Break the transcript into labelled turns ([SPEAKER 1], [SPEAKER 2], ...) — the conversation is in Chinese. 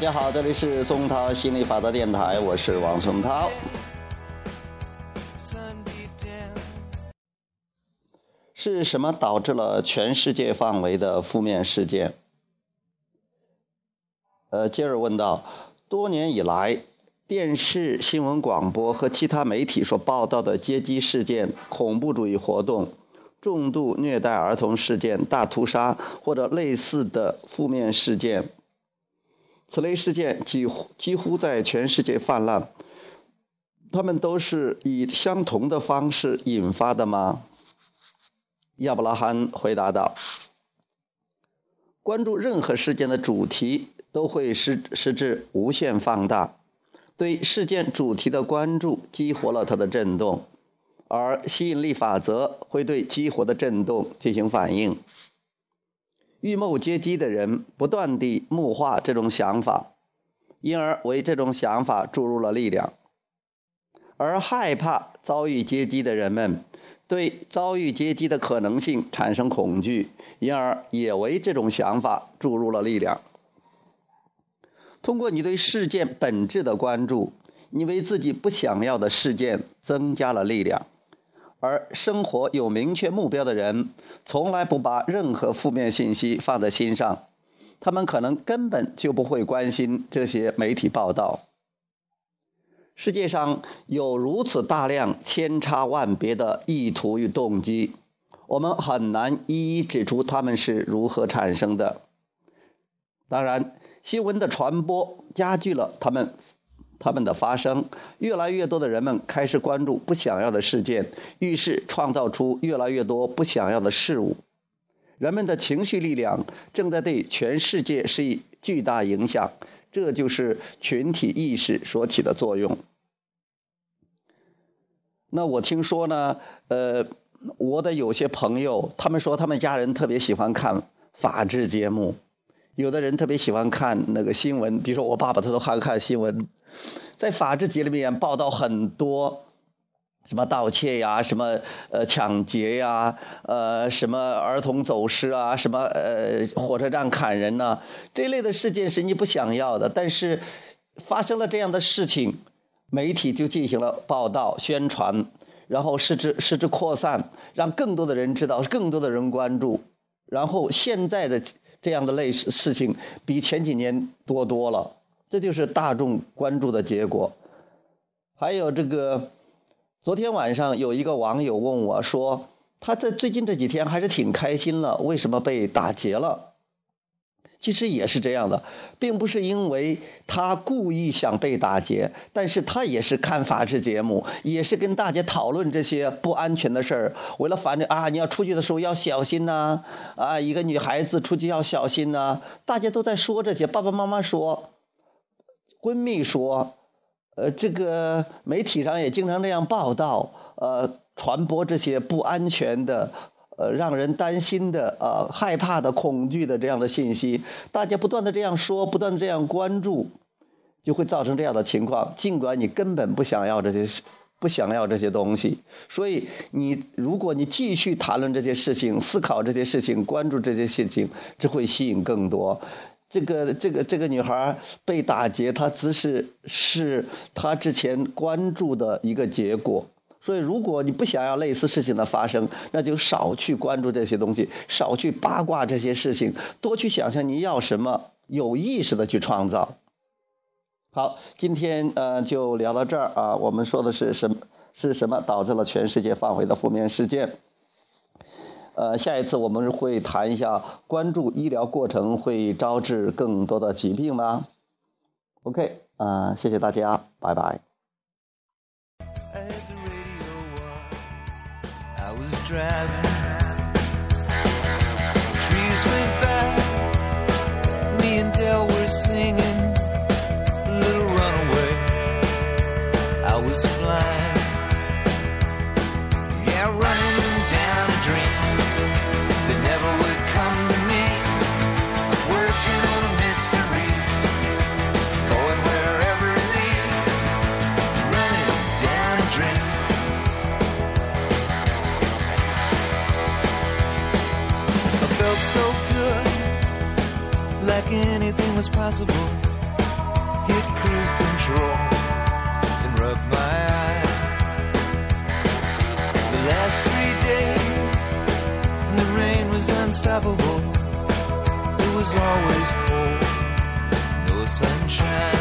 [SPEAKER 1] 大家好，这里是松涛心理法则电台，我是王松涛。是什么导致了全世界范围的负面事件？呃，接着问道：多年以来，电视、新闻广播和其他媒体所报道的阶级事件、恐怖主义活动、重度虐待儿童事件、大屠杀或者类似的负面事件。此类事件几乎几乎在全世界泛滥，他们都是以相同的方式引发的吗？亚伯拉罕回答道：“关注任何事件的主题都会使使之无限放大，对事件主题的关注激活了它的震动，而吸引力法则会对激活的震动进行反应。”预谋接机的人不断地木化这种想法，因而为这种想法注入了力量；而害怕遭遇接机的人们，对遭遇接机的可能性产生恐惧，因而也为这种想法注入了力量。通过你对事件本质的关注，你为自己不想要的事件增加了力量。而生活有明确目标的人，从来不把任何负面信息放在心上，他们可能根本就不会关心这些媒体报道。世界上有如此大量千差万别的意图与动机，我们很难一一指出他们是如何产生的。当然，新闻的传播加剧了他们。他们的发生，越来越多的人们开始关注不想要的事件，于是创造出越来越多不想要的事物。人们的情绪力量正在对全世界施以巨大影响，这就是群体意识所起的作用。那我听说呢，呃，我的有些朋友，他们说他们家人特别喜欢看法制节目。有的人特别喜欢看那个新闻，比如说我爸爸，他都爱看新闻，在法制节里面报道很多什么盗窃呀，什么呃抢劫呀，呃什么儿童走失啊，什么呃火车站砍人呐，这类的事件是你不想要的，但是发生了这样的事情，媒体就进行了报道宣传，然后使之使之扩散，让更多的人知道，更多的人关注，然后现在的。这样的类似事情比前几年多多了，这就是大众关注的结果。还有这个，昨天晚上有一个网友问我说，他在最近这几天还是挺开心了，为什么被打劫了？其实也是这样的，并不是因为他故意想被打劫，但是他也是看法制节目，也是跟大家讨论这些不安全的事儿。为了防止啊，你要出去的时候要小心呐，啊，一个女孩子出去要小心呐。大家都在说这些，爸爸妈妈说，闺蜜说，呃，这个媒体上也经常这样报道，呃，传播这些不安全的。呃，让人担心的、呃，害怕的、恐惧的这样的信息，大家不断的这样说，不断的这样关注，就会造成这样的情况。尽管你根本不想要这些，不想要这些东西，所以你如果你继续谈论这些事情、思考这些事情、关注这些事情，只会吸引更多。这个、这个、这个女孩被打劫，她只是是她之前关注的一个结果。所以，如果你不想要类似事情的发生，那就少去关注这些东西，少去八卦这些事情，多去想象你要什么，有意识的去创造。好，今天呃就聊到这儿啊。我们说的是什么？是什么导致了全世界范围的负面事件？呃，下一次我们会谈一下，关注医疗过程会招致更多的疾病吗？OK，啊，谢谢大家，拜拜。felt so good, like anything was possible. Hit cruise control and rubbed my eyes. The last three days, the rain was
[SPEAKER 2] unstoppable. It was always cold, no sunshine.